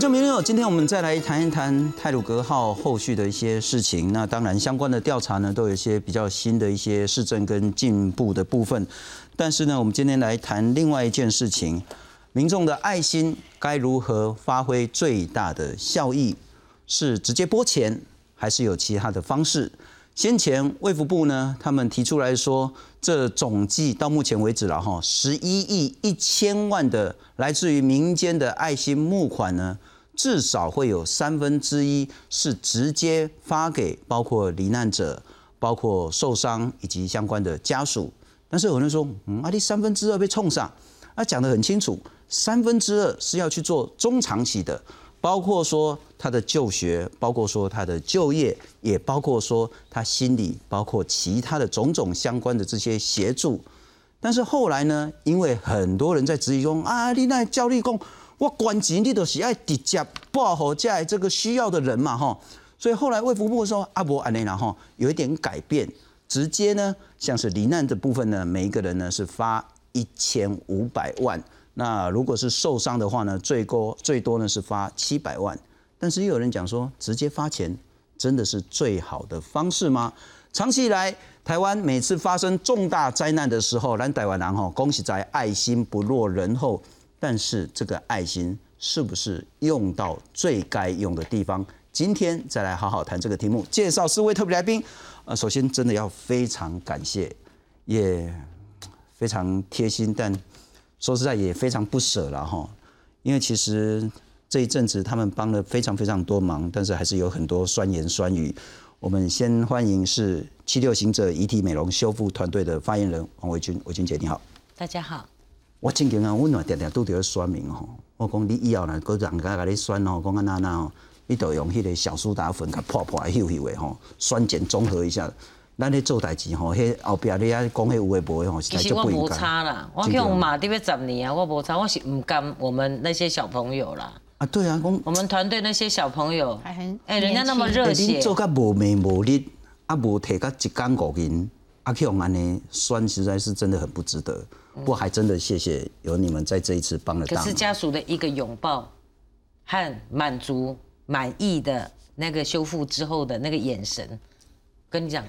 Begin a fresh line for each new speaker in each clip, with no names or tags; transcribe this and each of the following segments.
我叫明友，今天我们再来谈一谈泰鲁格号后续的一些事情。那当然，相关的调查呢，都有一些比较新的一些市政跟进步的部分。但是呢，我们今天来谈另外一件事情：民众的爱心该如何发挥最大的效益？是直接拨钱，还是有其他的方式？先前卫福部呢，他们提出来说，这总计到目前为止了哈，十一亿一千万的来自于民间的爱心募款呢，至少会有三分之一是直接发给包括罹难者、包括受伤以及相关的家属。但是有人说，嗯，啊，你三分之二被冲上，啊，讲得很清楚，三分之二是要去做中长期的。包括说他的就学，包括说他的就业，也包括说他心理，包括其他的种种相关的这些协助。但是后来呢，因为很多人在质疑中啊，你那教立功，我关钱你都是爱直接报好在这个需要的人嘛哈。所以后来卫福部说阿伯安内然后有一点改变，直接呢像是罹难的部分呢，每一个人呢是发一千五百万。那如果是受伤的话呢，最高最多呢是发七百万，但是又有人讲说，直接发钱真的是最好的方式吗？长期以来，台湾每次发生重大灾难的时候，咱台湾人吼，恭喜在爱心不落人后，但是这个爱心是不是用到最该用的地方？今天再来好好谈这个题目，介绍四位特别来宾。呃，首先真的要非常感谢，也非常贴心，但。说实在也非常不舍了哈，因为其实这一阵子他们帮了非常非常多忙，但是还是有很多酸言酸语。我们先欢迎是七六行者遗体美容修复团队的发言人王维君，维君姐你好。
大家好。
我真经啊，我哪点点都得酸明吼，我讲你以后呢，各人家甲你酸吼，讲啊那那吼，你都用迄个小苏打粉甲破破修修的吼，酸碱中和一下。咱咧做代志吼，迄后壁你啊讲迄有诶无诶吼，
其实我无差啦，我去用马伫要十年啊，我无差，我是毋甘我们那些小朋友啦。
啊，对啊，
讲我们团队那些小朋友还很哎，人家那么热血，
做甲无名无利，啊无摕甲一工五银，啊去用安尼酸，实在是真的很不值得。不过还真的谢谢有你们在这一次帮了。
可是家属的一个拥抱和满足满意的那个修复之后的那个眼神。跟你讲，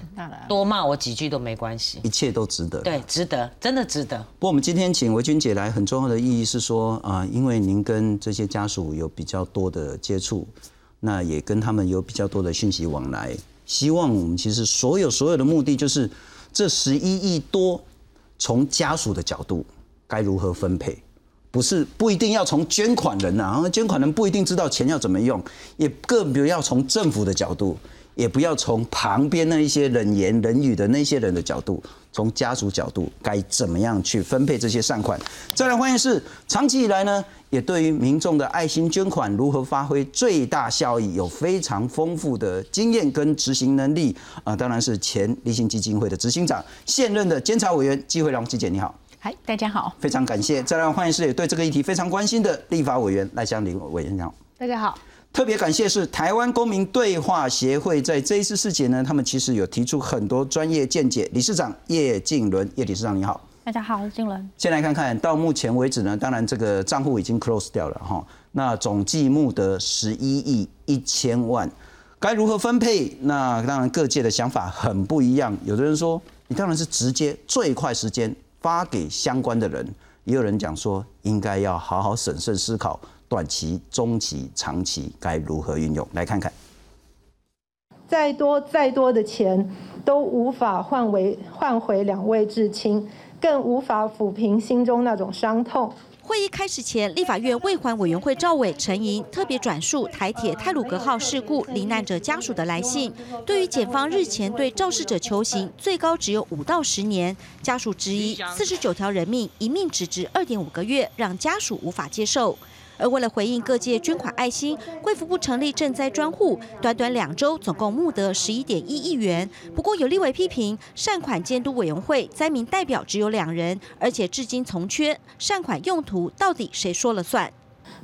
多骂我几句都没关系，
一切都值得。
对，值得，真的值得。
不过我们今天请维君姐来，很重要的意义是说啊，因为您跟这些家属有比较多的接触，那也跟他们有比较多的讯息往来。希望我们其实所有所有的目的就是这十一亿多，从家属的角度该如何分配，不是不一定要从捐款人啊，捐款人不一定知道钱要怎么用，也更不要从政府的角度。也不要从旁边那一些冷言冷语的那些人的角度，从家属角度该怎么样去分配这些善款。再来欢迎是长期以来呢，也对于民众的爱心捐款如何发挥最大效益有非常丰富的经验跟执行能力啊，当然是前立信基金会的执行长，现任的监察委员季慧龙季姐你好，
嗨，大家好，
非常感谢。再来欢迎是也对这个议题非常关心的立法委员赖香林委员你好，
大家好。
特别感谢是台湾公民对话协会，在这一次事件呢，他们其实有提出很多专业见解。理事长叶静伦，叶理事长你好，
大家好，静伦。
先来看看到目前为止呢，当然这个账户已经 close 掉了哈，那总计募得十一亿一千万，该如何分配？那当然各界的想法很不一样，有的人说你当然是直接最快时间发给相关的人，也有人讲说应该要好好审慎思考。短期、中期、长期该如何运用？来看看。
再多再多的钱都无法换为换回两位至亲，更无法抚平心中那种伤痛。
会议开始前，立法院未还委员会赵伟、陈莹特别转述台铁泰鲁格号事故罹难者家属的来信。对于检方日前对肇事者求刑最高只有五到十年，家属质疑四十九条人命一命只值二点五个月，让家属无法接受。而为了回应各界捐款爱心，贵福部成立赈灾专户，短短两周总共募得十一点一亿元。不过有立委批评，善款监督委员会灾民代表只有两人，而且至今从缺，善款用途到底谁说了算？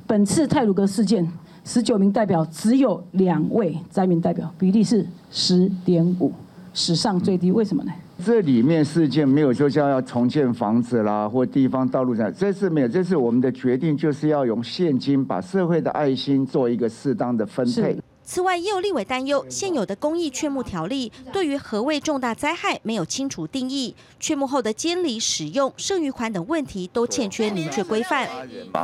本次泰鲁格事件，十九名代表只有两位灾民代表，比例是十点五，史上最低。为什么呢？
这里面事件没有说像要重建房子啦，或地方道路上，这次没有，这次我们的决定就是要用现金把社会的爱心做一个适当的分配。
此外，也有立委担忧，现有的公益劝募条例对于何谓重大灾害没有清楚定义，劝募后的监理、使用、剩余款等问题都欠缺明确规范。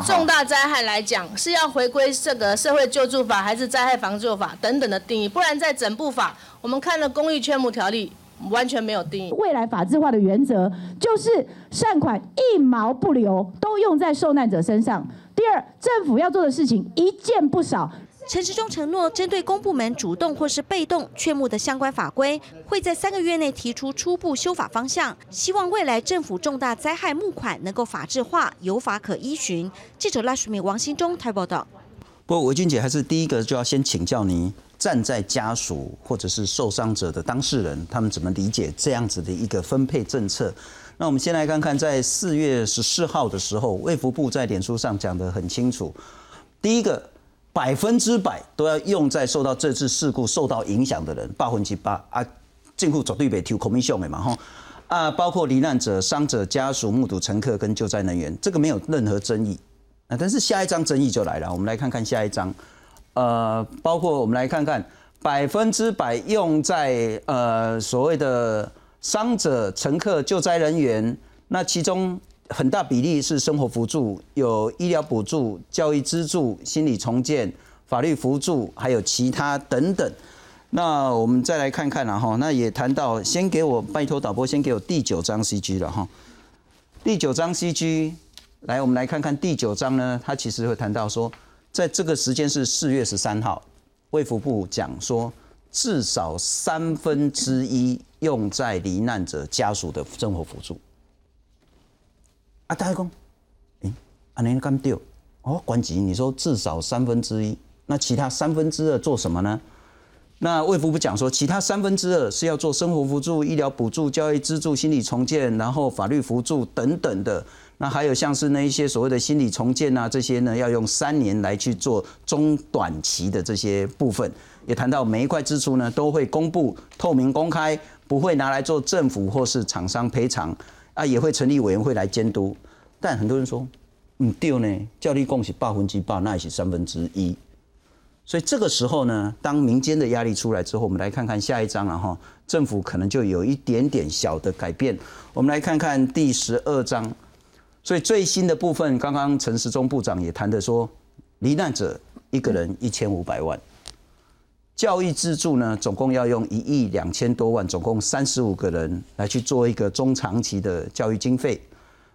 重大灾害来讲，是要回归这个社会救助法还是灾害防救法等等的定义？不然在整部法，我们看了公益劝募条例，完全没有定义。
未来法制化的原则就是善款一毛不留，都用在受难者身上。第二，政府要做的事情一件不少。
陈时中承诺，针对公部门主动或是被动劝募的相关法规，会在三个月内提出初步修法方向。希望未来政府重大灾害募款能够法制化，有法可依循。记者赖淑敏、王新忠台报道。
不过维俊姐还是第一个就要先请教你，站在家属或者是受伤者的当事人，他们怎么理解这样子的一个分配政策？那我们先来看看，在四月十四号的时候，卫福部在脸书上讲得很清楚，第一个。百分之百都要用在受到这次事故受到影响的人，百分之八啊，政府绝对袂抽 commission 的嘛吼啊，包括罹难者、伤者家属、目睹乘客跟救灾人员，这个没有任何争议啊。但是下一张争议就来了，我们来看看下一张，呃，包括我们来看看百分之百用在呃所谓的伤者、乘客、救灾人员，那其中。很大比例是生活辅助，有医疗补助、教育资助、心理重建、法律辅助，还有其他等等。那我们再来看看了哈，那也谈到，先给我拜托导播，先给我第九章 CG 了哈。第九章 CG，来，我们来看看第九章呢，它其实会谈到说，在这个时间是四月十三号，卫福部讲说，至少三分之一用在罹难者家属的生活辅助。啊，大家讲，哎，安尼敢对？哦，关机，你说至少三分之一，那其他三分之二做什么呢？那卫福部讲说，其他三分之二是要做生活辅助、医疗补助、教育资助、心理重建，然后法律辅助等等的。那还有像是那一些所谓的心理重建啊，这些呢，要用三年来去做中短期的这些部分。也谈到每一块支出呢，都会公布、透明、公开，不会拿来做政府或是厂商赔偿。啊，也会成立委员会来监督，但很多人说，嗯对呢，叫你共是八分之八，那也是三分之一。所以这个时候呢，当民间的压力出来之后，我们来看看下一章了哈，政府可能就有一点点小的改变。我们来看看第十二章，所以最新的部分，刚刚陈时中部长也谈的说，罹难者一个人一千五百万。教育资助呢，总共要用一亿两千多万，总共三十五个人来去做一个中长期的教育经费。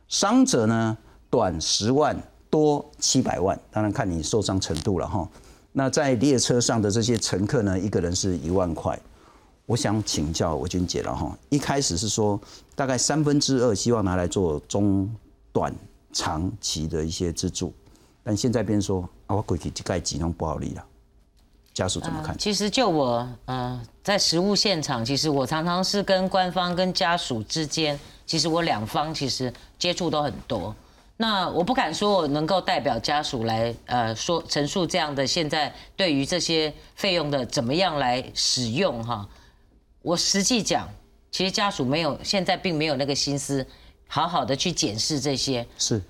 伤者呢，短十万，多七百万，当然看你受伤程度了哈。那在列车上的这些乘客呢，一个人是一万块。我想请教我君姐了哈，一开始是说大概三分之二希望拿来做中短长期的一些资助，但现在变说啊，我过去这盖几弄不好理了。家属怎么看？
其实就我，呃，在实务现场，其实我常常是跟官方跟家属之间，其实我两方其实接触都很多。那我不敢说我能够代表家属来，呃，说陈述这样的现在对于这些费用的怎么样来使用哈。我实际讲，其实家属没有现在并没有那个心思，好好的去检视这些。
是，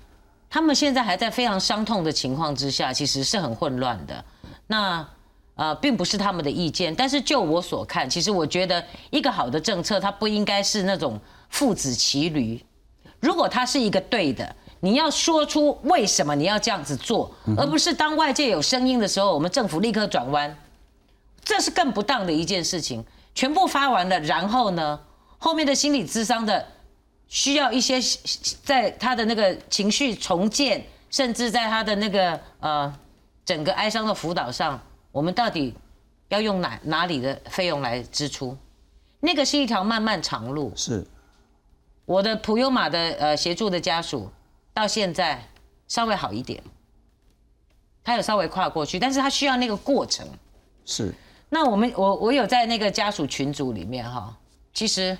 他们现在还在非常伤痛的情况之下，其实是很混乱的。那。呃，并不是他们的意见，但是就我所看，其实我觉得一个好的政策，它不应该是那种父子骑驴。如果它是一个对的，你要说出为什么你要这样子做，而不是当外界有声音的时候，我们政府立刻转弯，这是更不当的一件事情。全部发完了，然后呢，后面的心理智商的需要一些在他的那个情绪重建，甚至在他的那个呃整个哀伤的辅导上。我们到底要用哪哪里的费用来支出？那个是一条漫漫长路。
是，
我的普悠玛的呃协助的家属到现在稍微好一点，他有稍微跨过去，但是他需要那个过程。
是。
那我们我我有在那个家属群组里面哈，其实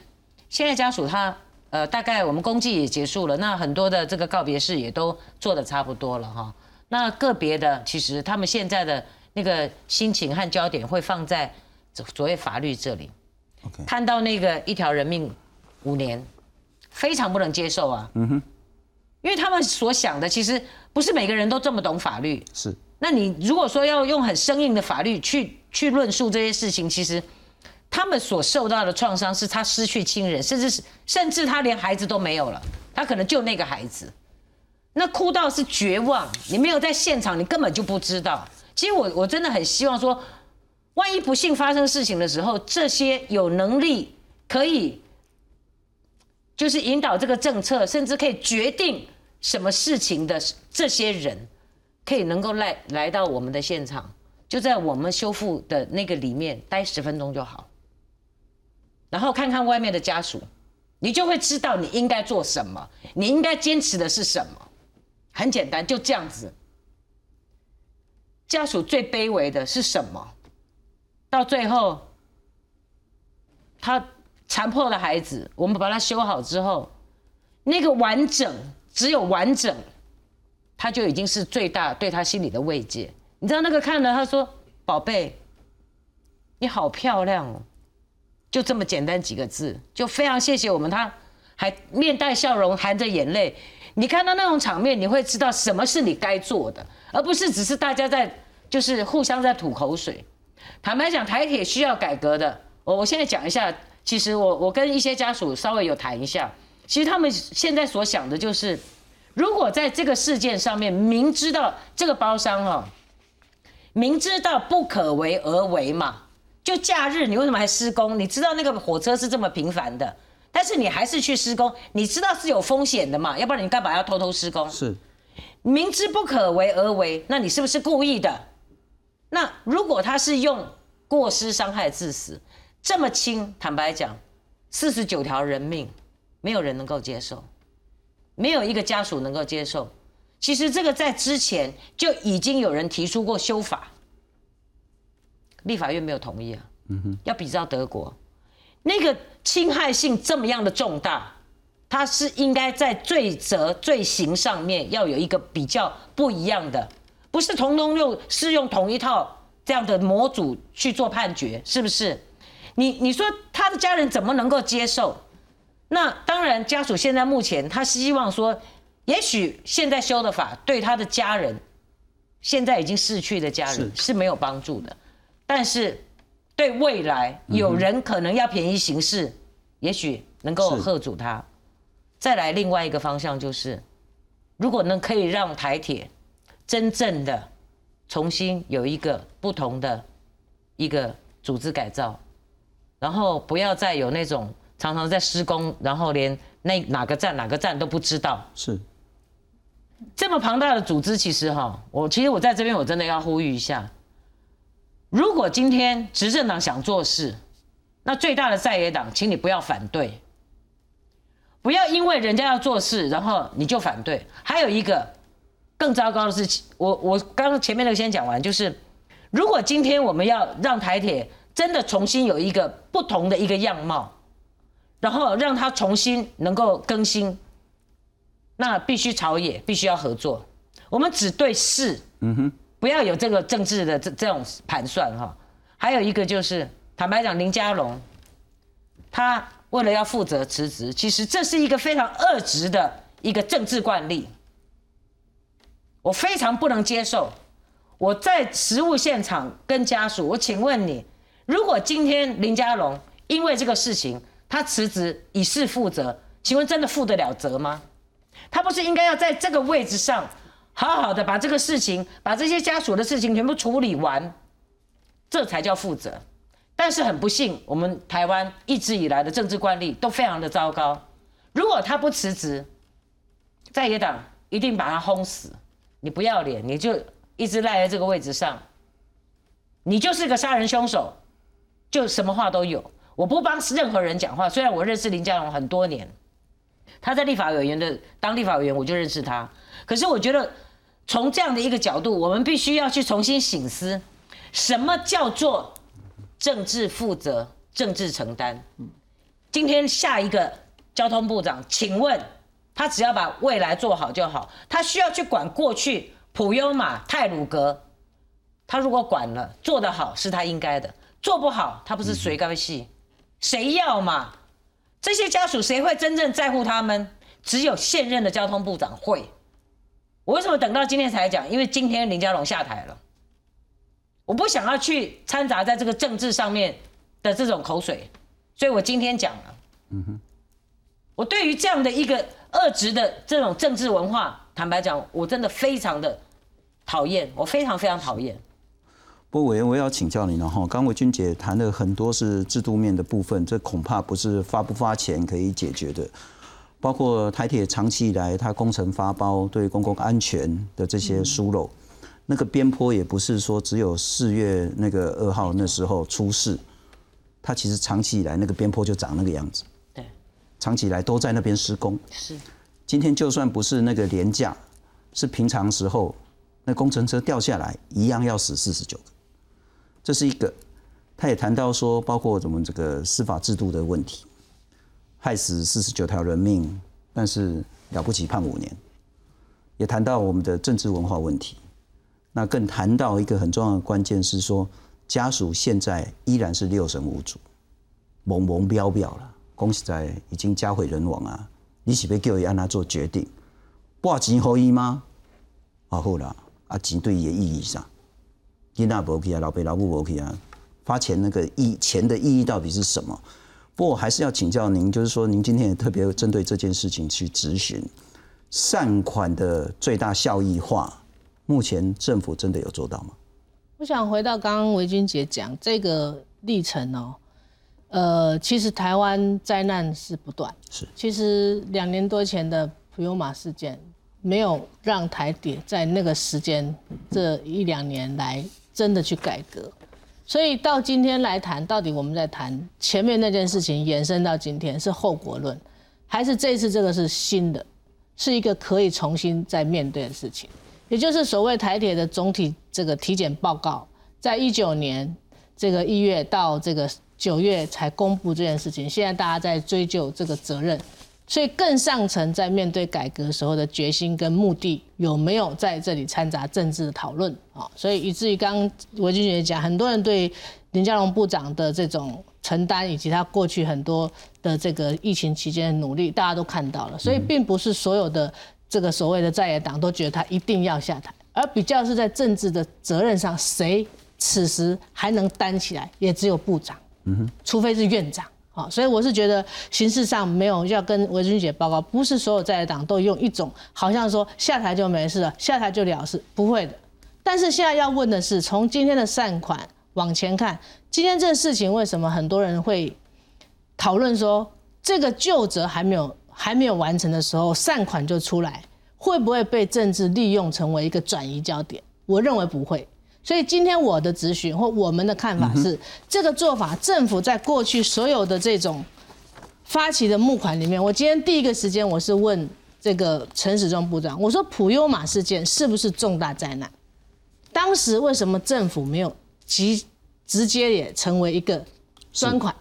现在家属他呃大概我们公祭也结束了，那很多的这个告别式也都做的差不多了哈。那个别的其实他们现在的。那个心情和焦点会放在所谓法律这里，看到那个一条人命五年，非常不能接受啊。嗯哼，因为他们所想的其实不是每个人都这么懂法律。
是，
那你如果说要用很生硬的法律去去论述这些事情，其实他们所受到的创伤是他失去亲人，甚至是甚至他连孩子都没有了，他可能就那个孩子，那哭到是绝望。你没有在现场，你根本就不知道。其实我我真的很希望说，万一不幸发生事情的时候，这些有能力可以就是引导这个政策，甚至可以决定什么事情的这些人，可以能够来来到我们的现场，就在我们修复的那个里面待十分钟就好，然后看看外面的家属，你就会知道你应该做什么，你应该坚持的是什么。很简单，就这样子。家属最卑微的是什么？到最后，他残破的孩子，我们把他修好之后，那个完整，只有完整，他就已经是最大对他心里的慰藉。你知道那个看了，他说：“宝贝，你好漂亮哦。”就这么简单几个字，就非常谢谢我们。他还面带笑容，含着眼泪。你看到那种场面，你会知道什么是你该做的，而不是只是大家在就是互相在吐口水。坦白讲，台铁需要改革的。我我现在讲一下，其实我我跟一些家属稍微有谈一下，其实他们现在所想的就是，如果在这个事件上面明知道这个包商哈，明知道不可为而为嘛。就假日，你为什么还施工？你知道那个火车是这么频繁的，但是你还是去施工，你知道是有风险的嘛？要不然你干嘛要偷偷施工？
是，
明知不可为而为，那你是不是故意的？那如果他是用过失伤害致死，这么轻，坦白讲，四十九条人命，没有人能够接受，没有一个家属能够接受。其实这个在之前就已经有人提出过修法。立法院没有同意啊，嗯哼要比照德国，那个侵害性这么样的重大，它是应该在罪责罪行上面要有一个比较不一样的，不是通通用适用同一套这样的模组去做判决，是不是？你你说他的家人怎么能够接受？那当然，家属现在目前他希望说，也许现在修的法对他的家人，现在已经逝去的家人是没有帮助的。但是，对未来有人可能要便宜行事，也许能够喝阻他。再来另外一个方向就是，如果能可以让台铁真正的重新有一个不同的一个组织改造，然后不要再有那种常常在施工，然后连那哪个站哪个站都不知道。
是
这么庞大的组织，其实哈，我其实我在这边我真的要呼吁一下。如果今天执政党想做事，那最大的在野党，请你不要反对，不要因为人家要做事，然后你就反对。还有一个更糟糕的是，我我刚刚前面那个先讲完，就是如果今天我们要让台铁真的重新有一个不同的一个样貌，然后让它重新能够更新，那必须朝野必须要合作，我们只对事。嗯哼。不要有这个政治的这这种盘算哈，还有一个就是，坦白讲，林佳龙，他为了要负责辞职，其实这是一个非常恶质的一个政治惯例，我非常不能接受。我在实务现场跟家属，我请问你，如果今天林佳龙因为这个事情他辞职以示负责，请问真的负得了责吗？他不是应该要在这个位置上？好好的把这个事情，把这些家属的事情全部处理完，这才叫负责。但是很不幸，我们台湾一直以来的政治惯例都非常的糟糕。如果他不辞职，在野党一定把他轰死。你不要脸，你就一直赖在这个位置上，你就是个杀人凶手，就什么话都有。我不帮任何人讲话，虽然我认识林佳龙很多年，他在立法委员的当立法委员，我就认识他。可是我觉得，从这样的一个角度，我们必须要去重新醒思，什么叫做政治负责、政治承担。今天下一个交通部长，请问他只要把未来做好就好，他需要去管过去普悠玛、泰鲁格，他如果管了做得好是他应该的，做不好他不是谁该戏，谁要嘛？这些家属谁会真正在乎他们？只有现任的交通部长会。我为什么等到今天才讲？因为今天林佳龙下台了，我不想要去掺杂在这个政治上面的这种口水，所以我今天讲了。嗯哼，我对于这样的一个恶质的这种政治文化，坦白讲，我真的非常的讨厌，我非常非常讨厌。
不过委员，我要请教你了哈。刚伟君姐谈的很多是制度面的部分，这恐怕不是发不发钱可以解决的。包括台铁长期以来它工程发包对公共安全的这些疏漏，那个边坡也不是说只有四月那个二号那时候出事，它其实长期以来那个边坡就长那个样子。
对，
长期以来都在那边施工。
是，
今天就算不是那个廉价，是平常时候，那工程车掉下来一样要死四十九个。这是一个，他也谈到说，包括我们这个司法制度的问题。害死四十九条人命，但是了不起判五年。也谈到我们的政治文化问题，那更谈到一个很重要的关键是说，家属现在依然是六神无主，懵懵标标了。恭喜在已经家毁人亡啊！你是被叫伊安他做决定，挂钱可以吗？啊好啦，啊钱对伊的意义上，囡仔无去啊，老爸老母无去啊，发钱那个意钱的意义到底是什么？不过我还是要请教您，就是说，您今天也特别针对这件事情去咨询善款的最大效益化，目前政府真的有做到吗？
我想回到刚刚维君姐讲这个历程哦，呃，其实台湾灾难是不断，
是，
其实两年多前的普悠玛事件，没有让台铁在那个时间这一两年来真的去改革。所以到今天来谈，到底我们在谈前面那件事情延伸到今天是后果论，还是这次这个是新的，是一个可以重新再面对的事情？也就是所谓台铁的总体这个体检报告，在一九年这个一月到这个九月才公布这件事情，现在大家在追究这个责任。所以更上层在面对改革时候的决心跟目的有没有在这里掺杂政治的讨论啊？所以以至于刚刚维君姐讲，很多人对林佳龙部长的这种承担以及他过去很多的这个疫情期间的努力，大家都看到了。所以并不是所有的这个所谓的在野党都觉得他一定要下台，而比较是在政治的责任上，谁此时还能担起来，也只有部长，嗯哼，除非是院长。好，所以我是觉得形式上没有要跟维君姐报告，不是所有在野党都用一种好像说下台就没事了，下台就了事，不会的。但是现在要问的是，从今天的善款往前看，今天这个事情为什么很多人会讨论说，这个旧责还没有还没有完成的时候，善款就出来，会不会被政治利用成为一个转移焦点？我认为不会。所以今天我的咨询或我们的看法是，这个做法，政府在过去所有的这种发起的募款里面，我今天第一个时间我是问这个陈时中部长，我说普悠马事件是不是重大灾难？当时为什么政府没有直直接也成为一个专款？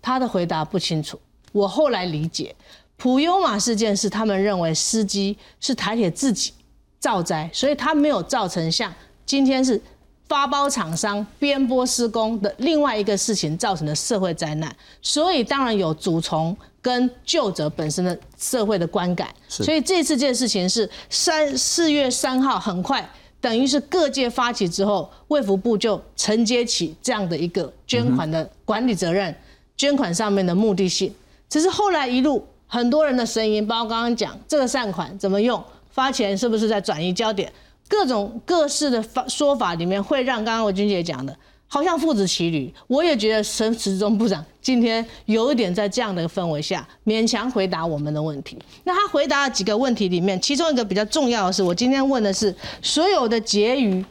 他的回答不清楚。我后来理解，普悠马事件是他们认为司机是台铁自己造灾，所以他没有造成像。今天是发包厂商边坡施工的另外一个事情造成的社会灾难，所以当然有主从跟旧者本身的社会的观感。所以这次这件事情是三四月三号，很快等于是各界发起之后，卫福部就承接起这样的一个捐款的管理责任，捐款上面的目的性。只是后来一路很多人的声音，包括刚刚讲这个善款怎么用，发钱是不是在转移焦点？各种各式的法说法里面，会让刚刚我君姐讲的，好像父子骑驴。我也觉得陈时中部长今天有一点在这样的氛围下勉强回答我们的问题。那他回答了几个问题里面，其中一个比较重要的是，我今天问的是所有的结余，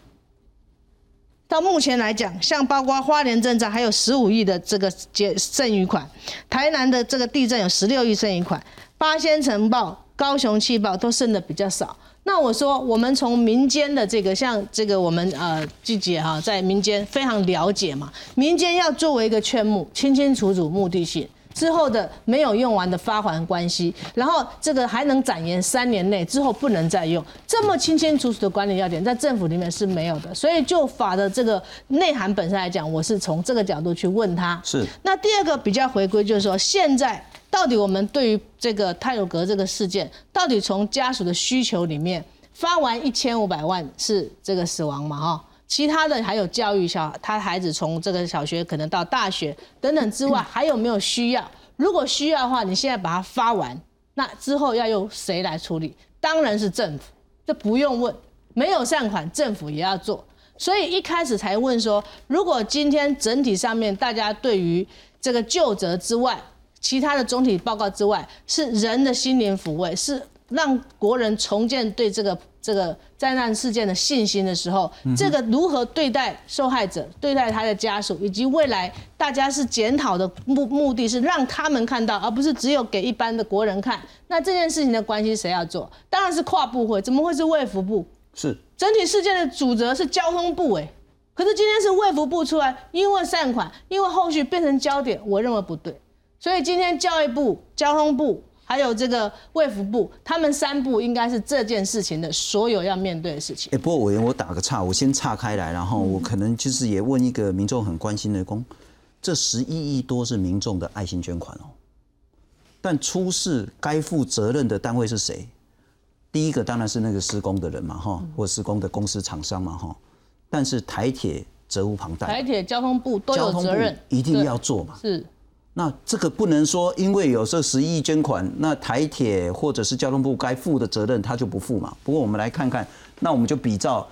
到目前来讲，像包括花莲镇长还有十五亿的这个结剩余款，台南的这个地震有十六亿剩余款，八仙城报、高雄气爆都剩的比较少。那我说，我们从民间的这个，像这个我们呃季姐哈，在民间非常了解嘛。民间要作为一个劝募，清清楚楚目的性，之后的没有用完的发还关系，然后这个还能展延三年内之后不能再用，这么清清楚楚的管理要点，在政府里面是没有的。所以就法的这个内涵本身来讲，我是从这个角度去问他。
是。
那第二个比较回归就是说，现在到底我们对于这个泰鲁格这个事件，到底从家属的需求里面发完一千五百万是这个死亡嘛？哈。其他的还有教育小他孩子从这个小学可能到大学等等之外，还有没有需要？如果需要的话，你现在把它发完，那之后要由谁来处理？当然是政府，这不用问。没有善款，政府也要做。所以一开始才问说，如果今天整体上面大家对于这个就责之外，其他的总体报告之外，是人的心灵抚慰，是让国人重建对这个。这个灾难事件的信心的时候，这个如何对待受害者、对待他的家属，以及未来大家是检讨的目目的是让他们看到，而不是只有给一般的国人看。那这件事情的关系谁要做？当然是跨部会，怎么会是卫福部？
是
整体事件的主责是交通部哎，可是今天是卫福部出来，因为善款，因为后续变成焦点，我认为不对，所以今天教育部、交通部。还有这个卫福部，他们三部应该是这件事情的所有要面对的事情。
哎，不过委员，我打个岔，我先岔开来，然后我可能就是也问一个民众很关心的公，这十一亿多是民众的爱心捐款哦，但出事该负责任的单位是谁？第一个当然是那个施工的人嘛，哈，或施工的公司厂商嘛，哈，但是台铁责无旁贷，
台铁交通部都有责任，
一定要做嘛，
是。
那这个不能说，因为有这十亿捐款，那台铁或者是交通部该负的责任他就不负嘛。不过我们来看看，那我们就比照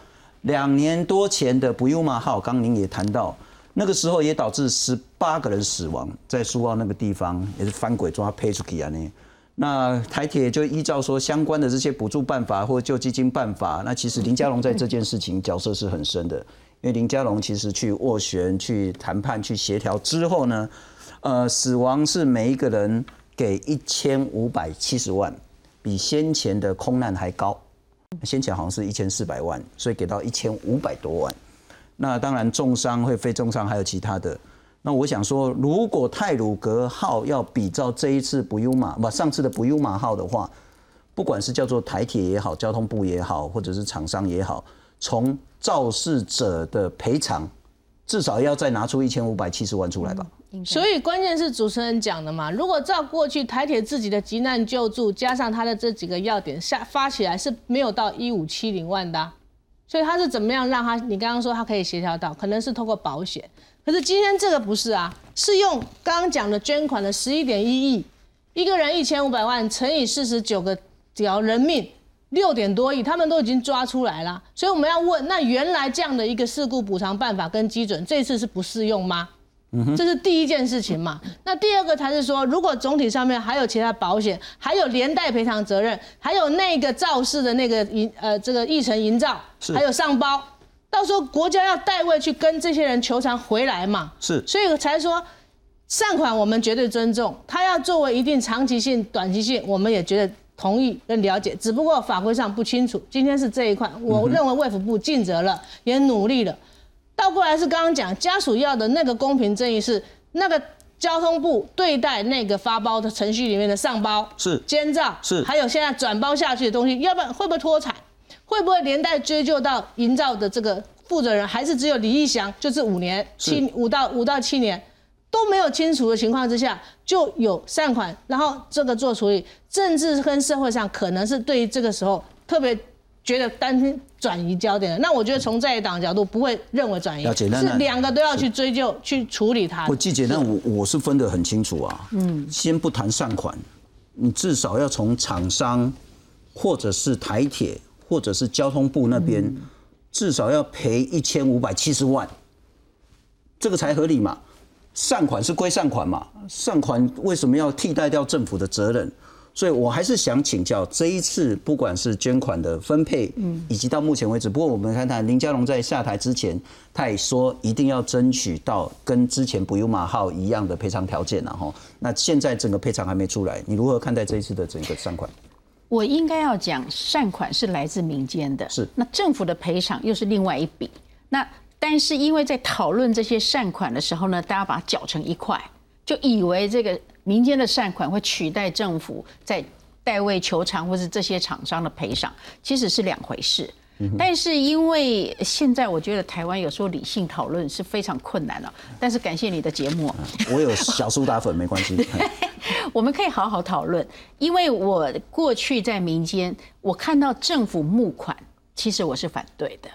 两年多前的不用嘛号，刚您也谈到，那个时候也导致十八个人死亡，在苏澳那个地方也是翻鬼抓配出去啊呢。那台铁就依照说相关的这些补助办法或救基金办法，那其实林佳龙在这件事情角色是很深的，因为林佳龙其实去斡旋、去谈判、去协调之后呢。呃，死亡是每一个人给一千五百七十万，比先前的空难还高。先前好像是一千四百万，所以给到一千五百多万。那当然重伤会非重伤，还有其他的。那我想说，如果泰鲁格号要比照这一次不优马不上次的不优马号的话，不管是叫做台铁也好，交通部也好，或者是厂商也好，从肇事者的赔偿，至少要再拿出一千五百七十万出来吧。
所以关键是主持人讲的嘛，如果照过去台铁自己的急难救助，加上他的这几个要点下发起来是没有到一五七零万的，所以他是怎么样让他？你刚刚说他可以协调到，可能是透过保险，可是今天这个不是啊，是用刚刚讲的捐款的十一点一亿，一个人一千五百万乘以四十九个条人命六点多亿，他们都已经抓出来了，所以我们要问，那原来这样的一个事故补偿办法跟基准，这次是不适用吗？这是第一件事情嘛？那第二个才是说，如果总体上面还有其他保险，还有连带赔偿责任，还有那个肇事的那个营呃这个议程营造，还有上包，到时候国家要代位去跟这些人求偿回来嘛？
是，
所以才说善款我们绝对尊重，他要作为一定长期性、短期性，我们也觉得同意跟了解，只不过法规上不清楚。今天是这一块，我认为卫福部尽责了，也努力了。倒过来是刚刚讲家属要的那个公平正义是那个交通部对待那个发包的程序里面的上包
是
监造
是
还有现在转包下去的东西，要不然会不会脱产？会不会连带追究到营造的这个负责人？还是只有李义祥就是五年七五到五到七年都没有清楚的情况之下就有善款，然后这个做处理，政治跟社会上可能是对于这个时候特别。觉得担心转移焦点了，那我觉得从在野党角度不会认为转移，是两个都要去追究、去处理它。
我季姐，那我我是分得很清楚啊。嗯，先不谈善款，你至少要从厂商，或者是台铁，或者是交通部那边，至少要赔一千五百七十万，这个才合理嘛。善款是归善款嘛，善款为什么要替代掉政府的责任？所以，我还是想请教这一次，不管是捐款的分配，嗯，以及到目前为止，不过我们看看林佳龙在下台之前，他也说一定要争取到跟之前不用马号一样的赔偿条件，然后，那现在整个赔偿还没出来，你如何看待这一次的整个善款？
我应该要讲，善款是来自民间的，
是
那政府的赔偿又是另外一笔。那但是因为在讨论这些善款的时候呢，大家把它搅成一块，就以为这个。民间的善款会取代政府在代位求偿或是这些厂商的赔偿，其实是两回事。但是因为现在我觉得台湾有时候理性讨论是非常困难的，但是感谢你的节目，
我有小苏打粉没关系。
我们可以好好讨论。因为我过去在民间，我看到政府募款，其实我是反对的。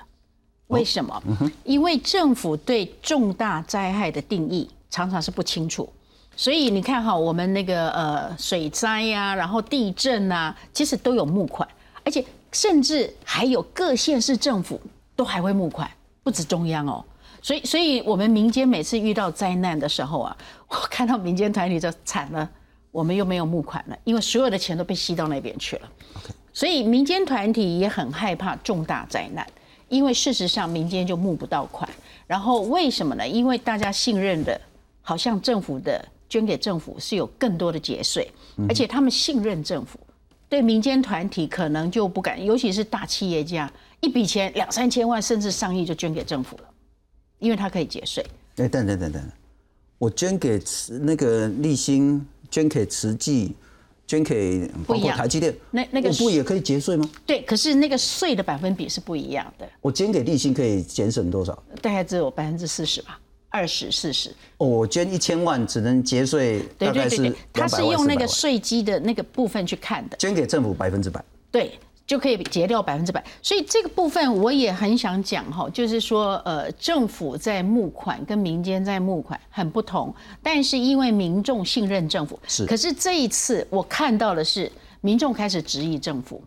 为什么？因为政府对重大灾害的定义常常是不清楚，所以你看哈，我们那个呃水灾呀，然后地震啊，其实都有募款，而且。甚至还有各县市政府都还会募款，不止中央哦。所以，所以我们民间每次遇到灾难的时候啊，我看到民间团体就惨了，我们又没有募款了，因为所有的钱都被吸到那边去了。所以民间团体也很害怕重大灾难，因为事实上民间就募不到款。然后为什么呢？因为大家信任的，好像政府的捐给政府是有更多的节税，而且他们信任政府。对民间团体可能就不敢，尤其是大企业家，一笔钱两三千万甚至上亿就捐给政府了，因为他可以节税。
哎，等等等等，我捐给慈那个立新，捐给慈济，捐给包括台积电，
那那个
不也可以节税吗？
对，可是那个税的百分比是不一样的。
我捐给立新可以节省多少？
大概只有百分之四十吧。二十四十。
哦，我捐一千万只能节税，对对对
他是用那个税基的那个部分去看的，
捐给政府百分之百，
对，就可以节掉百分之百。所以这个部分我也很想讲哈，就是说呃，政府在募款跟民间在募款很不同，但是因为民众信任政府，
是，
可是这一次我看到的是民众开始质疑政府，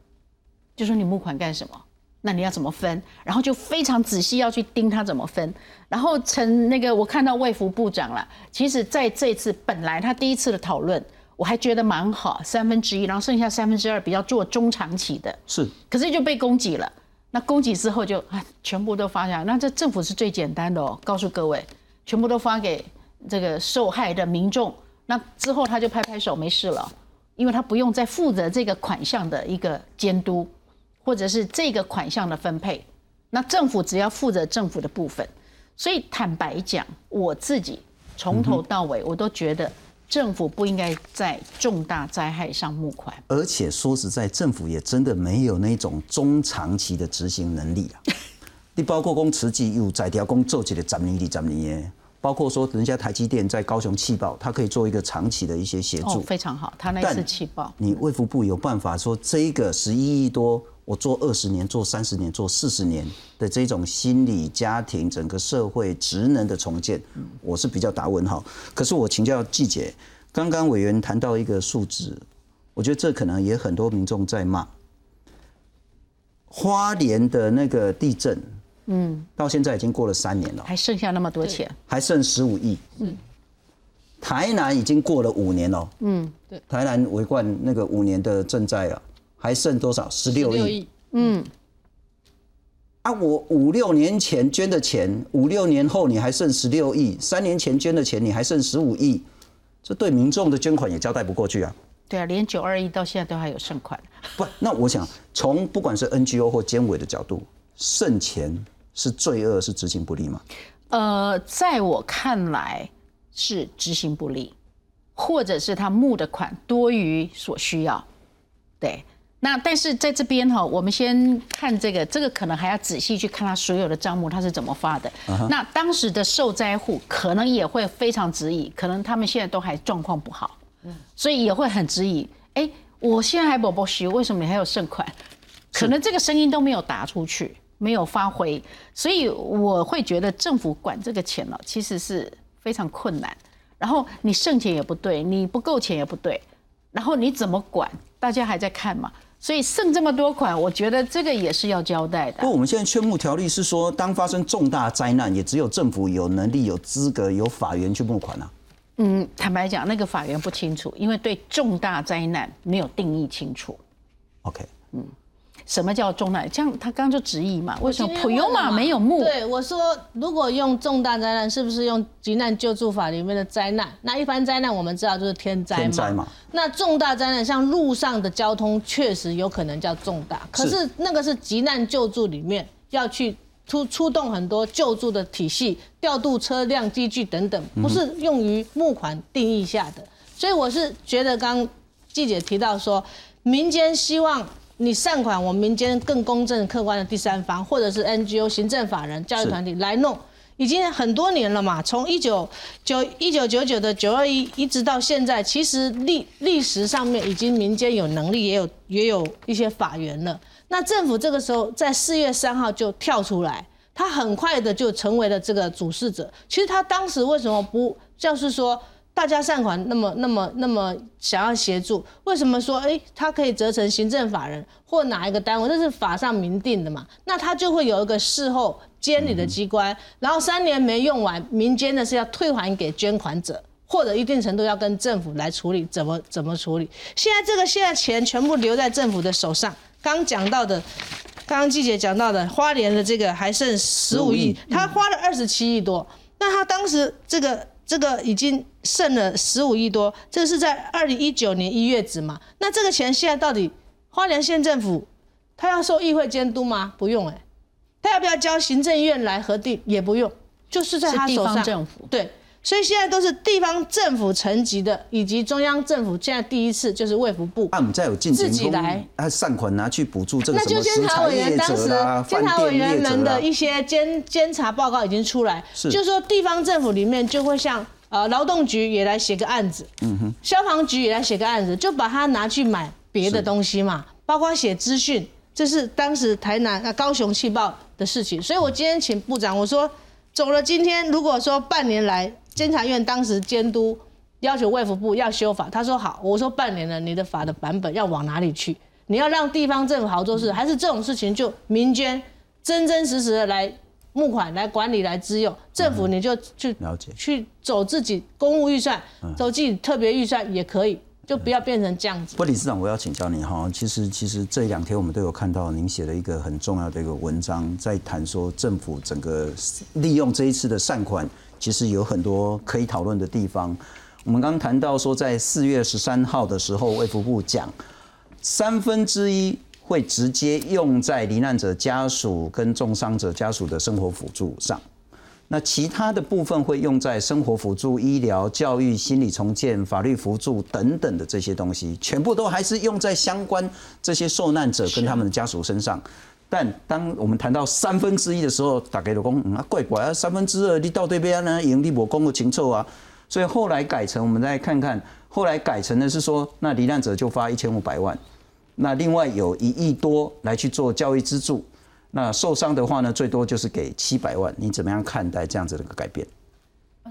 就说你募款干什么？那你要怎么分？然后就非常仔细要去盯他怎么分。然后陈那个我看到卫福部长了，其实在这次本来他第一次的讨论，我还觉得蛮好，三分之一，然后剩下三分之二比较做中长期的。
是，
可是就被攻击了。那攻击之后就啊，全部都发下来。那这政府是最简单的哦，告诉各位，全部都发给这个受害的民众。那之后他就拍拍手没事了，因为他不用再负责这个款项的一个监督。或者是这个款项的分配，那政府只要负责政府的部分。所以坦白讲，我自己从头到尾我都觉得政府不应该在重大灾害上募款。
而且说实在，政府也真的没有那种中长期的执行能力啊。你包括公慈济有在调工做起来十年、二十年，包括说人家台积电在高雄气爆，它可以做一个长期的一些协助，
非常好。他那次气爆，
你卫福部有办法说这一个十一亿多。我做二十年，做三十年，做四十年的这种心理、家庭、整个社会职能的重建，我是比较打问号。可是我请教季姐，刚刚委员谈到一个数字，我觉得这可能也很多民众在骂。花莲的那个地震，嗯，到现在已经过了三年了，
还剩下那么多钱，
还剩十五亿。嗯，台南已经过了五年了，嗯，对，台南围冠那个五年的赈灾了。还剩多少？十六亿。嗯。啊，我五六年前捐的钱，五六年后你还剩十六亿；三年前捐的钱，你还剩十五亿。这对民众的捐款也交代不过去啊。
对啊，连九二亿到现在都还有剩款。
不，那我想从不管是 NGO 或监委的角度，剩钱是罪恶，是执行不力吗？
呃，在我看来是执行不力，或者是他募的款多于所需要。对。那但是在这边哈，我们先看这个，这个可能还要仔细去看他所有的账目，他是怎么发的。那当时的受灾户可能也会非常质疑，可能他们现在都还状况不好，所以也会很质疑。哎，我现在还不不虚，为什么你还有剩款？可能这个声音都没有打出去，没有发挥，所以我会觉得政府管这个钱呢，其实是非常困难。然后你剩钱也不对，你不够钱也不对，然后你怎么管？大家还在看嘛？所以剩这么多款，我觉得这个也是要交代的。
不，我们现在劝募条例是说，当发生重大灾难，也只有政府有能力、有资格、有法源去募款啊。
嗯，坦白讲，那个法源不清楚，因为对重大灾难没有定义清楚。
OK，嗯。
什么叫重大？这样他刚刚就质疑嘛？为什么普悠玛没有木？
对我说，如果用重大灾难，是不是用急难救助法里面的灾难？那一般灾难我们知道就是天灾嘛。
天灾嘛。
那重大灾难，像路上的交通，确实有可能叫重大。可是那个是急难救助里面要去出出动很多救助的体系，调度车辆、机具等等，不是用于募款定义下的。所以我是觉得刚季姐提到说，民间希望你善款，我们民间更公正客观的第三方，或者是 NGO 行政法人教育团体来弄。已经很多年了嘛，从一九九一九九九的九二一一直到现在，其实历历史上面已经民间有能力，也有也有一些法源了。那政府这个时候在四月三号就跳出来，他很快的就成为了这个主事者。其实他当时为什么不就是说大家善款那么那么那么想要协助？为什么说哎他可以折成行政法人或哪一个单位？这是法上明定的嘛？那他就会有一个事后。监理的机关，然后三年没用完，民间的是要退还给捐款者，或者一定程度要跟政府来处理，怎么怎么处理？现在这个现在钱全部留在政府的手上。刚讲到的，刚刚季姐讲到的，花莲的这个还剩十五亿，他花了二十七亿多，那他当时这个这个已经剩了十五亿多，这是在二零一九年一月止嘛？那这个钱现在到底花莲县政府他要受议会监督吗？不用哎。他要不要交行政院来核定也不用，就是在他手上。
政府
对，所以现在都是地方政府层级的，以及中央政府。现在第一次就是卫福部，
啊，我们再有进自
己来，
啊，善款拿去补助这个什么
监察委员当时监察委员们的
一
些监监察报告已经出来，就是说地方政府里面就会像呃劳动局也来写个案子，嗯哼，消防局也来写个案子，就把它拿去买别的东西嘛，包括写资讯。这是当时台南啊高雄气爆的事情，所以我今天请部长，我说走了。今天如果说半年来监察院当时监督要求卫福部要修法，他说好，我说半年了，你的法的版本要往哪里去？你要让地方政府好做事，还是这种事情就民间真真实实的来募款、来管理、来支用？政府你就去
了解，
去走自己公务预算，走自己特别预算也可以。就不要变成这样子。
不，理事长，我要请教你哈。其实，其实这两天我们都有看到您写了一个很重要的一个文章，在谈说政府整个利用这一次的善款，其实有很多可以讨论的地方。我们刚刚谈到说，在四月十三号的时候，卫福部讲三分之一会直接用在罹难者家属跟重伤者家属的生活辅助上。那其他的部分会用在生活辅助、医疗、教育、心理重建、法律辅助等等的这些东西，全部都还是用在相关这些受难者跟他们的家属身上。但当我们谈到三分之一的时候，大概就讲啊，怪怪啊，三分之二你到对边呢？盈利我公的情臭啊，所以后来改成我们再看看，后来改成的是说，那罹难者就发一千五百万，那另外有一亿多来去做教育资助。那受伤的话呢，最多就是给七百万。你怎么样看待这样子的一个改变？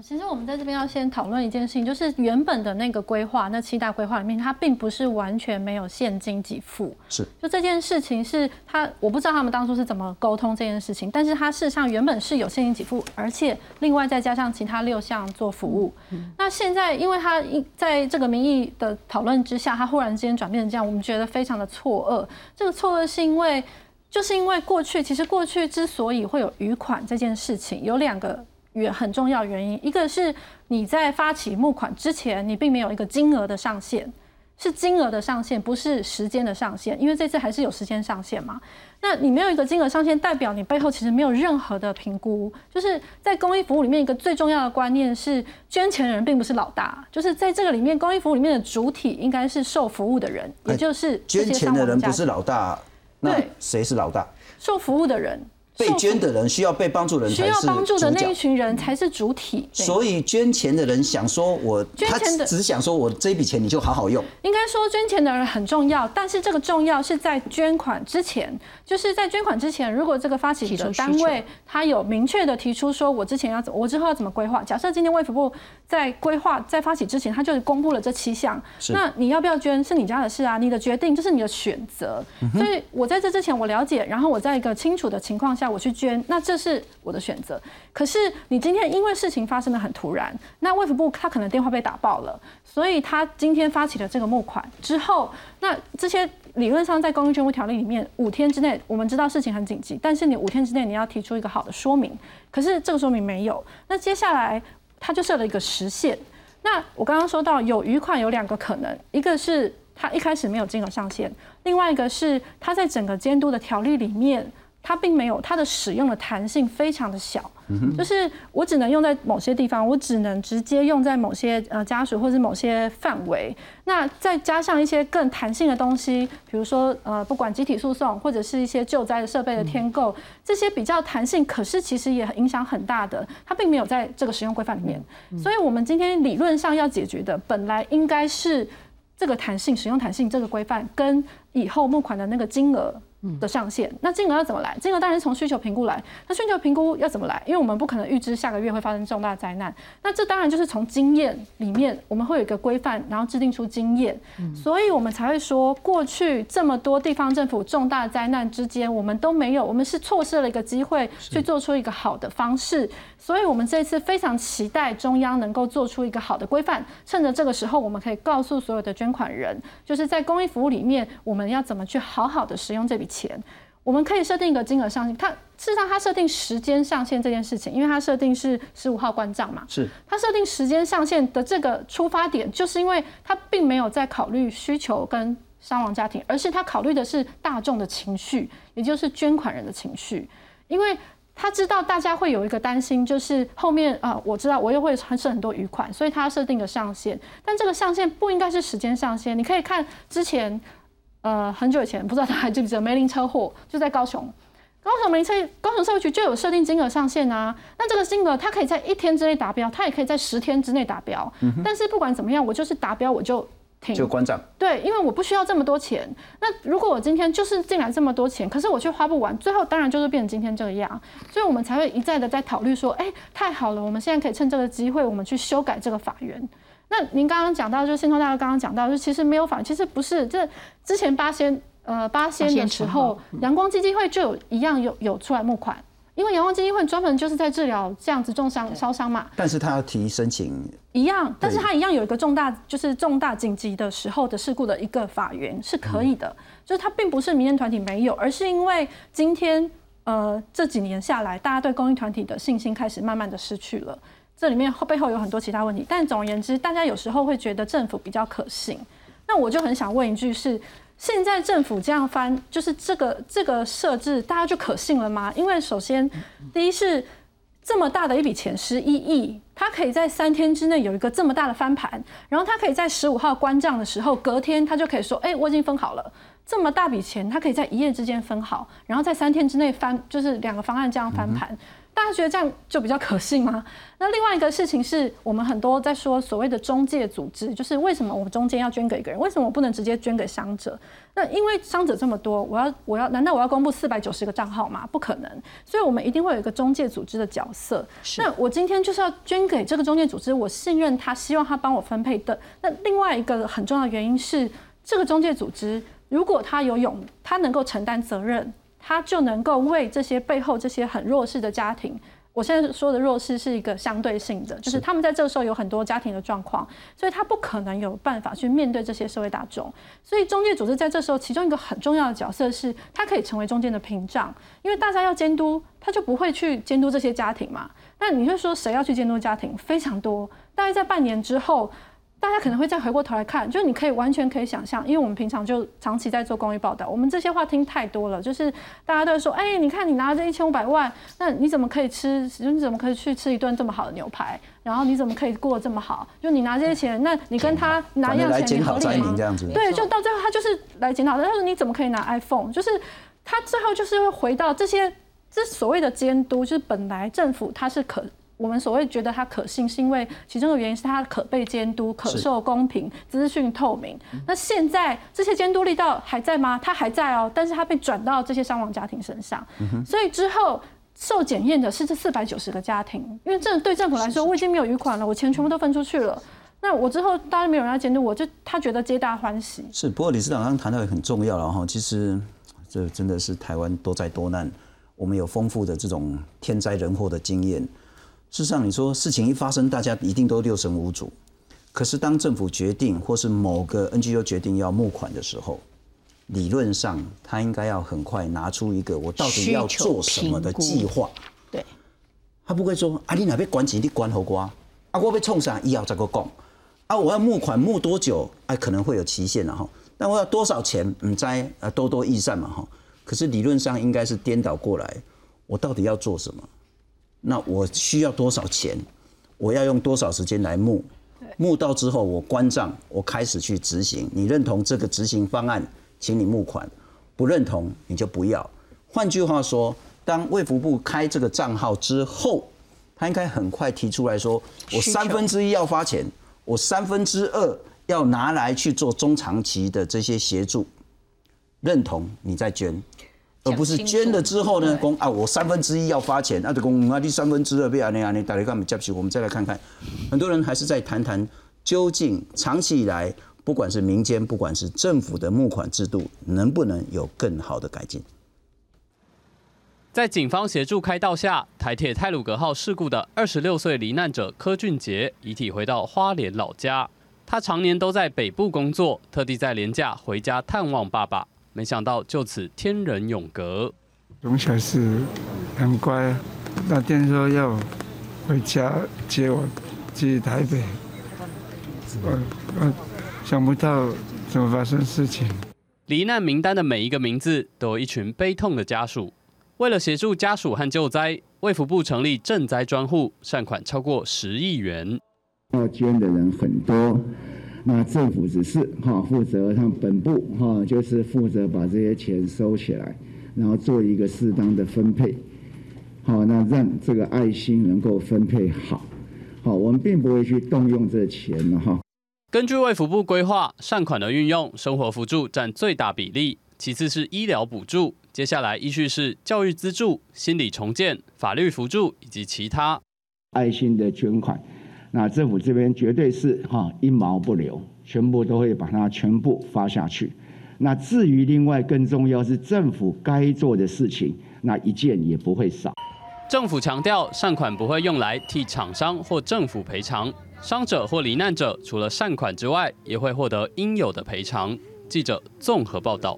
其实我们在这边要先讨论一件事情，就是原本的那个规划，那七大规划里面，它并不是完全没有现金给付。
是，
就这件事情是它，我不知道他们当初是怎么沟通这件事情，但是它事实上原本是有现金给付，而且另外再加上其他六项做服务。那现在因为它在这个民意的讨论之下，它忽然之间转变成这样，我们觉得非常的错愕。这个错愕是因为。就是因为过去，其实过去之所以会有余款这件事情，有两个原很重要原因。一个是你在发起募款之前，你并没有一个金额的上限，是金额的上限，不是时间的上限。因为这次还是有时间上限嘛。那你没有一个金额上限，代表你背后其实没有任何的评估。就是在公益服务里面，一个最重要的观念是，捐钱的人并不是老大。就是在这个里面，公益服务里面的主体应该是受服务的人，也就是
捐钱的人不是老大。那谁是老大？
受服务的人。
被捐的人需要被帮助的人，
需要帮助的那一群人才是主体。
所以捐钱的人想说，我他只想说我这一笔钱你就好好用。
应该说捐钱的人很重要，但是这个重要是在捐款之前，就是在捐款之前，如果这个发起的单位他有明确的提出说，我之前要怎么，我之后要怎么规划。假设今天卫福部在规划在发起之前，他就公布了这七项，那你要不要捐是你家的事啊，你的决定这是你的选择。所以我在这之前我了解，然后我在一个清楚的情况下。我去捐，那这是我的选择。可是你今天因为事情发生的很突然，那卫福部他可能电话被打爆了，所以他今天发起了这个募款之后，那这些理论上在公益捐物条例里面，五天之内我们知道事情很紧急，但是你五天之内你要提出一个好的说明，可是这个说明没有。那接下来他就设了一个时限。那我刚刚说到有余款有两个可能，一个是他一开始没有金额上限，另外一个是他在整个监督的条例里面。它并没有它的使用的弹性非常的小，就是我只能用在某些地方，我只能直接用在某些呃家属或是某些范围。那再加上一些更弹性的东西，比如说呃不管集体诉讼或者是一些救灾的设备的添购，这些比较弹性，可是其实也影响很大的，它并没有在这个使用规范里面。所以我们今天理论上要解决的，本来应该是这个弹性使用弹性这个规范跟以后募款的那个金额。的上限，那金额要怎么来？金额当然是从需求评估来。那需求评估要怎么来？因为我们不可能预知下个月会发生重大灾难。那这当然就是从经验里面，我们会有一个规范，然后制定出经验。所以我们才会说，过去这么多地方政府重大灾难之间，我们都没有，我们是错失了一个机会去做出一个好的方式。所以我们这次非常期待中央能够做出一个好的规范，趁着这个时候，我们可以告诉所有的捐款人，就是在公益服务里面，我们要怎么去好好的使用这笔钱。我们可以设定一个金额上限，它事实上它设定时间上限这件事情，因为它设定是十五号关账嘛，
是
它设定时间上限的这个出发点，就是因为它并没有在考虑需求跟伤亡家庭，而是它考虑的是大众的情绪，也就是捐款人的情绪，因为他知道大家会有一个担心，就是后面啊，我知道我又会设很多余款，所以他设定个上限，但这个上限不应该是时间上限，你可以看之前。呃，很久以前，不知道大家还记不记得梅林车祸，就在高雄。高雄梅林车，高雄社会局就有设定金额上限啊。那这个金额，它可以在一天之内达标，它也可以在十天之内达标。但是不管怎么样，我就是达标我就停。
就关账。
对，因为我不需要这么多钱。那如果我今天就是进来这么多钱，可是我却花不完，最后当然就是变成今天这个样。所以我们才会一再的在考虑说，哎，太好了，我们现在可以趁这个机会，我们去修改这个法源。那您刚刚讲到，就是信托大哥刚刚讲到，就其实没有法，其实不是，这之前八仙呃八仙的时候，阳光基金会就有一样有有出来募款，因为阳光基金会专门就是在治疗这样子重伤烧伤嘛。
但是他要提申请
一样，但是他一样有一个重大就是重大紧急的时候的事故的一个法源是可以的，就是他并不是民间团体没有，而是因为今天呃这几年下来，大家对公益团体的信心开始慢慢的失去了。这里面后背后有很多其他问题，但总而言之，大家有时候会觉得政府比较可信。那我就很想问一句：是现在政府这样翻，就是这个这个设置，大家就可信了吗？因为首先，第一是这么大的一笔钱，十一亿，它可以在三天之内有一个这么大的翻盘，然后它可以在十五号关账的时候，隔天它就可以说：“哎，我已经分好了。”这么大笔钱，它可以在一夜之间分好，然后在三天之内翻，就是两个方案这样翻盘。大家觉得这样就比较可信吗？那另外一个事情是我们很多在说所谓的中介组织，就是为什么我们中间要捐给一个人？为什么我不能直接捐给伤者？那因为伤者这么多，我要我要难道我要公布四百九十个账号吗？不可能，所以我们一定会有一个中介组织的角色。那我今天就是要捐给这个中介组织，我信任他，希望他帮我分配的。那另外一个很重要的原因是，这个中介组织如果他有勇，他能够承担责任。他就能够为这些背后这些很弱势的家庭，我现在说的弱势是一个相对性的，就是他们在这个时候有很多家庭的状况，所以他不可能有办法去面对这些社会大众。所以中介组织在这时候，其中一个很重要的角色是，它可以成为中间的屏障，因为大家要监督，他就不会去监督这些家庭嘛。那你会说谁要去监督家庭？非常多，大概在半年之后。大家可能会再回过头来看，就是你可以完全可以想象，因为我们平常就长期在做公益报道，我们这些话听太多了。就是大家都会说，哎，你看你拿这一千五百万，那你怎么可以吃？你怎么可以去吃一顿这么好的牛排？然后你怎么可以过这么好？就你拿这些钱，那你跟他拿一样钱，你合理吗？对，就到最后他就是来检讨。他说你怎么可以拿 iPhone？就是他最后就是会回到这些，这所谓的监督，就是本来政府它是可。我们所谓觉得它可信，是因为其中的原因是它可被监督、可受公平、资讯透明。那现在这些监督力道还在吗？它还在哦，但是它被转到这些伤亡家庭身上。所以之后受检验的是这四百九十个家庭，因为这对政府来说，我已经没有余款了，我钱全部都分出去了。那我之后当然没有人要监督我，就他觉得皆大欢喜。
是，不过理事长刚刚谈到也很重要了哈，其实这真的是台湾多灾多难，我们有丰富的这种天灾人祸的经验。事实上，你说事情一发生，大家一定都六神无主。可是当政府决定，或是某个 NGO 决定要募款的时候，理论上他应该要很快拿出一个我到底要做什么的计划。
对，
他不会说啊，你哪边管钱，你管好瓜啊，我被冲上医药这个讲啊，我要募款募多久？哎，可能会有期限了哈。但我要多少钱？嗯，在啊多多益善嘛哈。可是理论上应该是颠倒过来，我到底要做什么？那我需要多少钱？我要用多少时间来募？募到之后我关账，我开始去执行。你认同这个执行方案，请你募款；不认同你就不要。换句话说，当卫福部开这个账号之后，他应该很快提出来说，我三分之一要发钱，我三分之二要拿来去做中长期的这些协助，认同你再捐，而不是捐了之后呢，公啊我三分之一要发钱，那就公啊第三分之二被啊那样你打来干嘛接不起？我们再来看看，很多人还是在谈谈究竟长期以来，不管是民间，不管是政府的募款制度，能不能有更好的改进？
在警方协助开道下，台铁泰鲁格号事故的二十六岁罹难者柯俊杰遗体回到花莲老家。他常年都在北部工作，特地在年假回家探望爸爸。没想到就此天人永隔。
从小是很乖，那天说要回家接我去台北，我我想不到怎么发生事情。
罹难名单的每一个名字，都有一群悲痛的家属。为了协助家属和救灾，卫福部成立赈灾专户，善款超过十亿元。
要捐的人很多，那政府只是哈负责，他本部哈就是负责把这些钱收起来，然后做一个适当的分配，好，那让这个爱心能够分配好，好，我们并不会去动用这钱了哈。
根据卫福部规划，善款的运用，生活辅助占最大比例，其次是医疗补助。接下来依序是教育资助、心理重建、法律辅助以及其他
爱心的捐款。那政府这边绝对是哈一毛不留，全部都会把它全部发下去。那至于另外更重要是政府该做的事情，那一件也不会少。
政府强调善款不会用来替厂商或政府赔偿，伤者或罹难者除了善款之外，也会获得应有的赔偿。记者综合报道。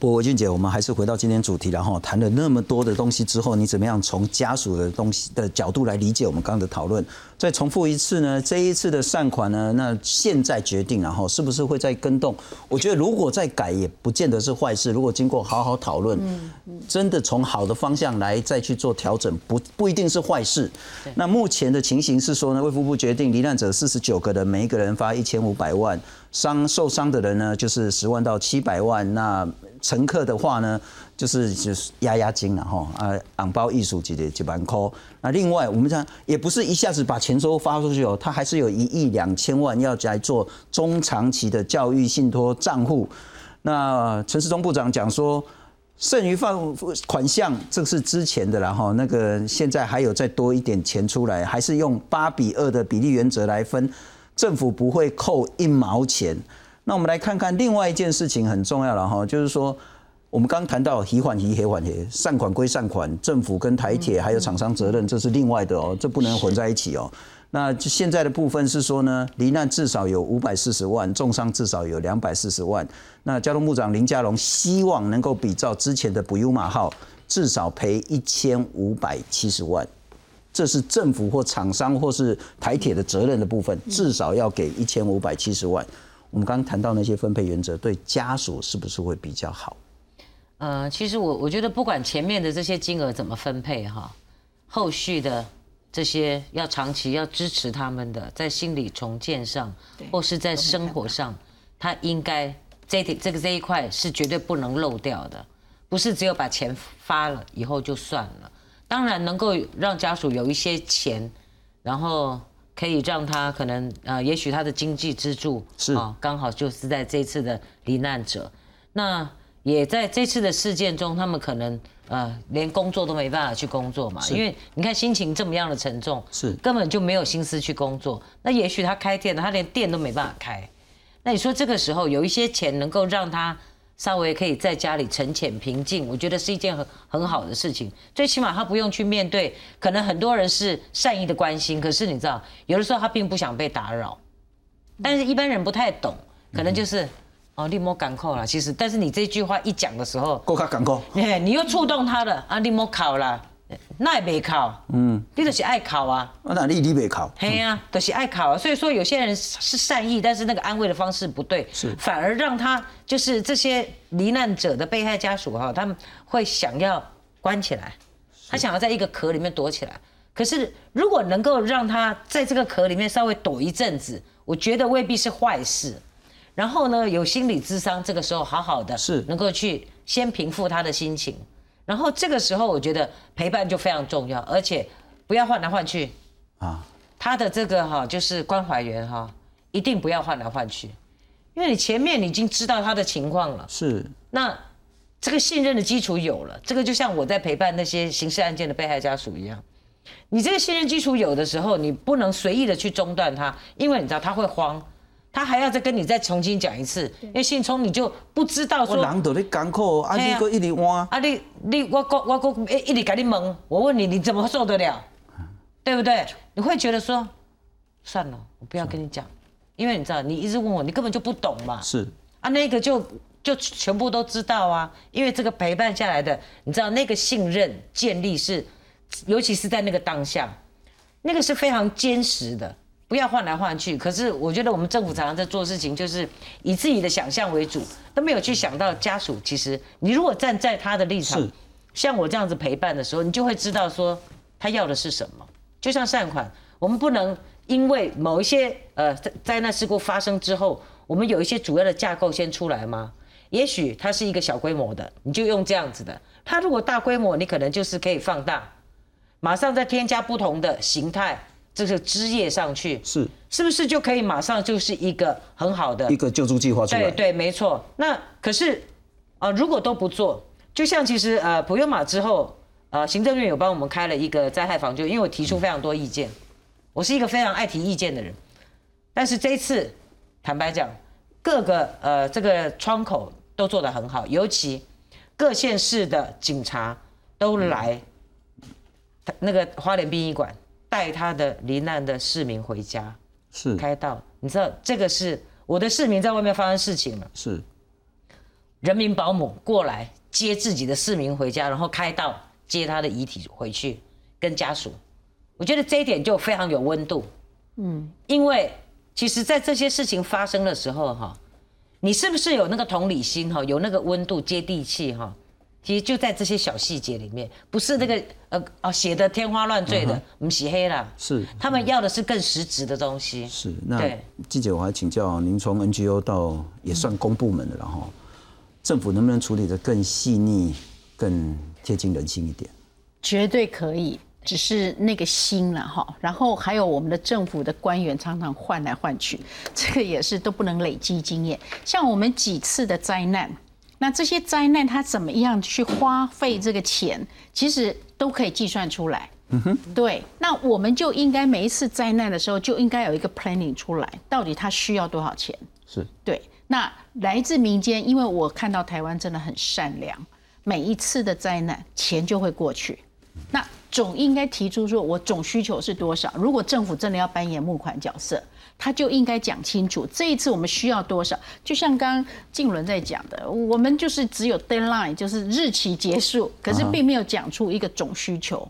不过，俊姐，我们还是回到今天主题，然后谈了那么多的东西之后，你怎么样从家属的东西的角度来理解我们刚刚的讨论？再重复一次呢？这一次的善款呢？那现在决定，然后是不是会再跟动？我觉得如果再改，也不见得是坏事。如果经过好好讨论，真的从好的方向来再去做调整，不不一定是坏事。那目前的情形是说呢，卫福部决定罹难者四十九个人，每一个人发一千五百万，伤受伤的人呢就是十万到七百万。那乘客的话呢，就是就是压压惊了哈啊，昂包艺术级的几万块。那另外我们讲也不是一下子把钱收发出去哦，他还是有一亿两千万要来做中长期的教育信托账户。那陈世忠部长讲说，剩余放款项这是之前的了哈，那个现在还有再多一点钱出来，还是用八比二的比例原则来分，政府不会扣一毛钱。那我们来看看另外一件事情很重要了哈，就是说我们刚谈到提缓提黑缓提，善款归善款，政府跟台铁还有厂商责任，这是另外的哦，这不能混在一起哦。那现在的部分是说呢，罹难至少有五百四十万，重伤至少有两百四十万。那交通部长林佳龙希望能够比照之前的不优马号，至少赔一千五百七十万，这是政府或厂商或是台铁的责任的部分，至少要给一千五百七十万。我们刚刚谈到那些分配原则，对家属是不是会比较好？
呃，其实我我觉得不管前面的这些金额怎么分配哈，后续的这些要长期要支持他们的，在心理重建上，或是在生活上，他应该这这个这一块是绝对不能漏掉的，不是只有把钱发了以后就算了。当然能够让家属有一些钱，然后。可以让他可能呃，也许他的经济支柱
是啊，
刚好就是在这次的罹难者，那也在这次的事件中，他们可能呃连工作都没办法去工作嘛，因为你看心情这么样的沉重，
是
根本就没有心思去工作。那也许他开店，他连店都没办法开。那你说这个时候有一些钱能够让他。稍微可以在家里沉潜平静，我觉得是一件很很好的事情。最起码他不用去面对，可能很多人是善意的关心，可是你知道，有的时候他并不想被打扰。但是一般人不太懂，可能就是哦，立摩赶扣了。其实，但是你这句话一讲的时候，
够卡赶扣，
你又触动他了啊，立摩考了，那也没考，
嗯，
你就是爱考啊。
啊，那你你没考，
嘿呀、都、是爱考啊。所以说有些人是善意，但是那个安慰的方式不对，
是。
反而让他就是这些罹难者的被害家属哈，他们会想要关起来，他想要在一个壳里面躲起来。可是如果能够让他在这个壳里面稍微躲一阵子，我觉得未必是坏事。然后呢，有心理智商，这个时候好好的
是。
能够去先平复他的心情，然后这个时候我觉得陪伴就非常重要，而且不要换来换去
啊。
他的这个哈就是关怀员哈，一定不要换来换去，因为你前面你已经知道他的情况了，
是
那这个信任的基础有了，这个就像我在陪伴那些刑事案件的被害家属一样，你这个信任基础有的时候，你不能随意的去中断他，因为你知道他会慌。他还要再跟你再重新讲一次，因为信聪你就不知道说，
我人都在艰苦，啊，你个一直换，
啊你你我我我我一直给你问，我问你你怎么受得了，对不对？你会觉得说，算了，我不要跟你讲，因为你知道你一直问我，你根本就不懂嘛。
是
啊，那个就就全部都知道啊，因为这个陪伴下来的，你知道那个信任建立是，尤其是在那个当下，那个是非常坚实的。不要换来换去。可是我觉得我们政府常常在做事情，就是以自己的想象为主，都没有去想到家属。其实你如果站在他的立场，像我这样子陪伴的时候，你就会知道说他要的是什么。就像善款，我们不能因为某一些呃灾难事故发生之后，我们有一些主要的架构先出来吗？也许它是一个小规模的，你就用这样子的。它如果大规模，你可能就是可以放大，马上再添加不同的形态。这个枝叶上去
是
是不是就可以马上就是一个很好的
一个救助计划出来？
对对，没错。那可是啊，如果都不做，就像其实呃普悠玛之后，呃行政院有帮我们开了一个灾害防救，因为我提出非常多意见，我是一个非常爱提意见的人。但是这一次，坦白讲，各个呃这个窗口都做得很好，尤其各县市的警察都来那个花莲殡仪馆。带他的罹难的市民回家，
是
开道。你知道这个是我的市民在外面发生事情了，
是
人民保姆过来接自己的市民回家，然后开道接他的遗体回去跟家属。我觉得这一点就非常有温度，嗯，因为其实，在这些事情发生的时候，哈，你是不是有那个同理心，哈，有那个温度、接地气，哈？其实就在这些小细节里面，不是那个呃哦写的天花乱坠的，我们洗黑了。
是，
他们要的是更实质的东西。
是，那季姐我还请教您，从 NGO 到也算公部门的了哈，政府能不能处理的更细腻、更贴近人心一点？
绝对可以，只是那个心了哈。然后还有我们的政府的官员常常换来换去，这个也是都不能累积经验。像我们几次的灾难。那这些灾难，它怎么样去花费这个钱，其实都可以计算出来。嗯哼，对。那我们就应该每一次灾难的时候，就应该有一个 planning 出来，到底它需要多少钱？
是
对。那来自民间，因为我看到台湾真的很善良，每一次的灾难钱就会过去。那总应该提出说，我总需求是多少？如果政府真的要扮演募款角色。他就应该讲清楚，这一次我们需要多少？就像刚刚静伦在讲的，我们就是只有 deadline，就是日期结束，可是并没有讲出一个总需求。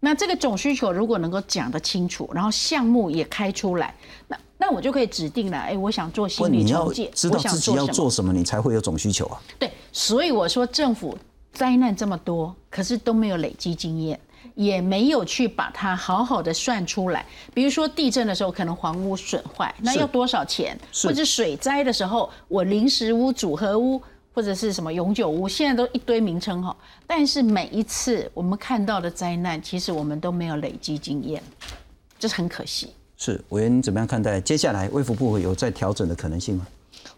那这个总需求如果能够讲得清楚，然后项目也开出来，那那我就可以指定了。哎，我想做心理重建，
知道自己要做什么，你才会有总需求啊。
对，所以我说政府灾难这么多，可是都没有累积经验。也没有去把它好好的算出来，比如说地震的时候可能房屋损坏，那要多少钱？或者水灾的时候，我临时屋、组合屋或者是什么永久屋，现在都一堆名称哈。但是每一次我们看到的灾难，其实我们都没有累积经验，这是很可惜。
是委员怎么样看待接下来卫福部有再调整的可能性吗？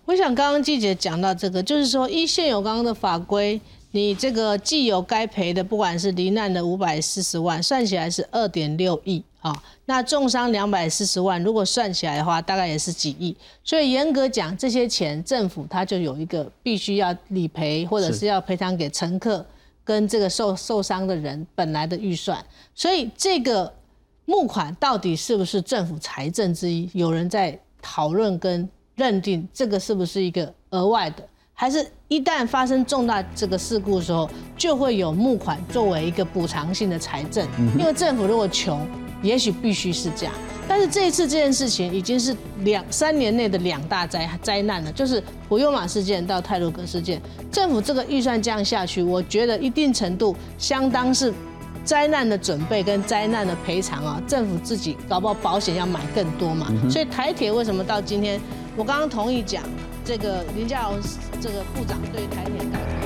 我想刚刚季姐讲到这个，就是说依现有刚刚的法规。你这个既有该赔的，不管是罹难的五百四十万，算起来是二点六亿啊。那重伤两百四十万，如果算起来的话，大概也是几亿。所以严格讲，这些钱政府它就有一个必须要理赔，或者是要赔偿给乘客跟这个受受伤的人本来的预算。所以这个募款到底是不是政府财政之一？有人在讨论跟认定这个是不是一个额外的。还是一旦发生重大这个事故的时候，就会有募款作为一个补偿性的财政？因为政府如果穷，也许必须是这样。但是这一次这件事情已经是两三年内的两大灾灾难了，就是普悠马事件到泰鲁格事件。政府这个预算降下去，我觉得一定程度相当是。灾难的准备跟灾难的赔偿啊，政府自己搞不好保险要买更多嘛。所以台铁为什么到今天，我刚刚同意讲这个林佳龙这个部长对台铁。